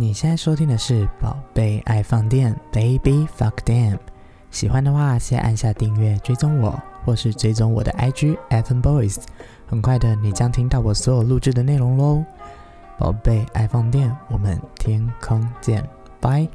你现在收听的是《宝贝爱放电》，Baby Fuck Damn。喜欢的话，先按下订阅，追踪我，或是追踪我的 IG Evan Boys。很快的，你将听到我所有录制的内容喽。宝贝爱放电，我们天空见，拜。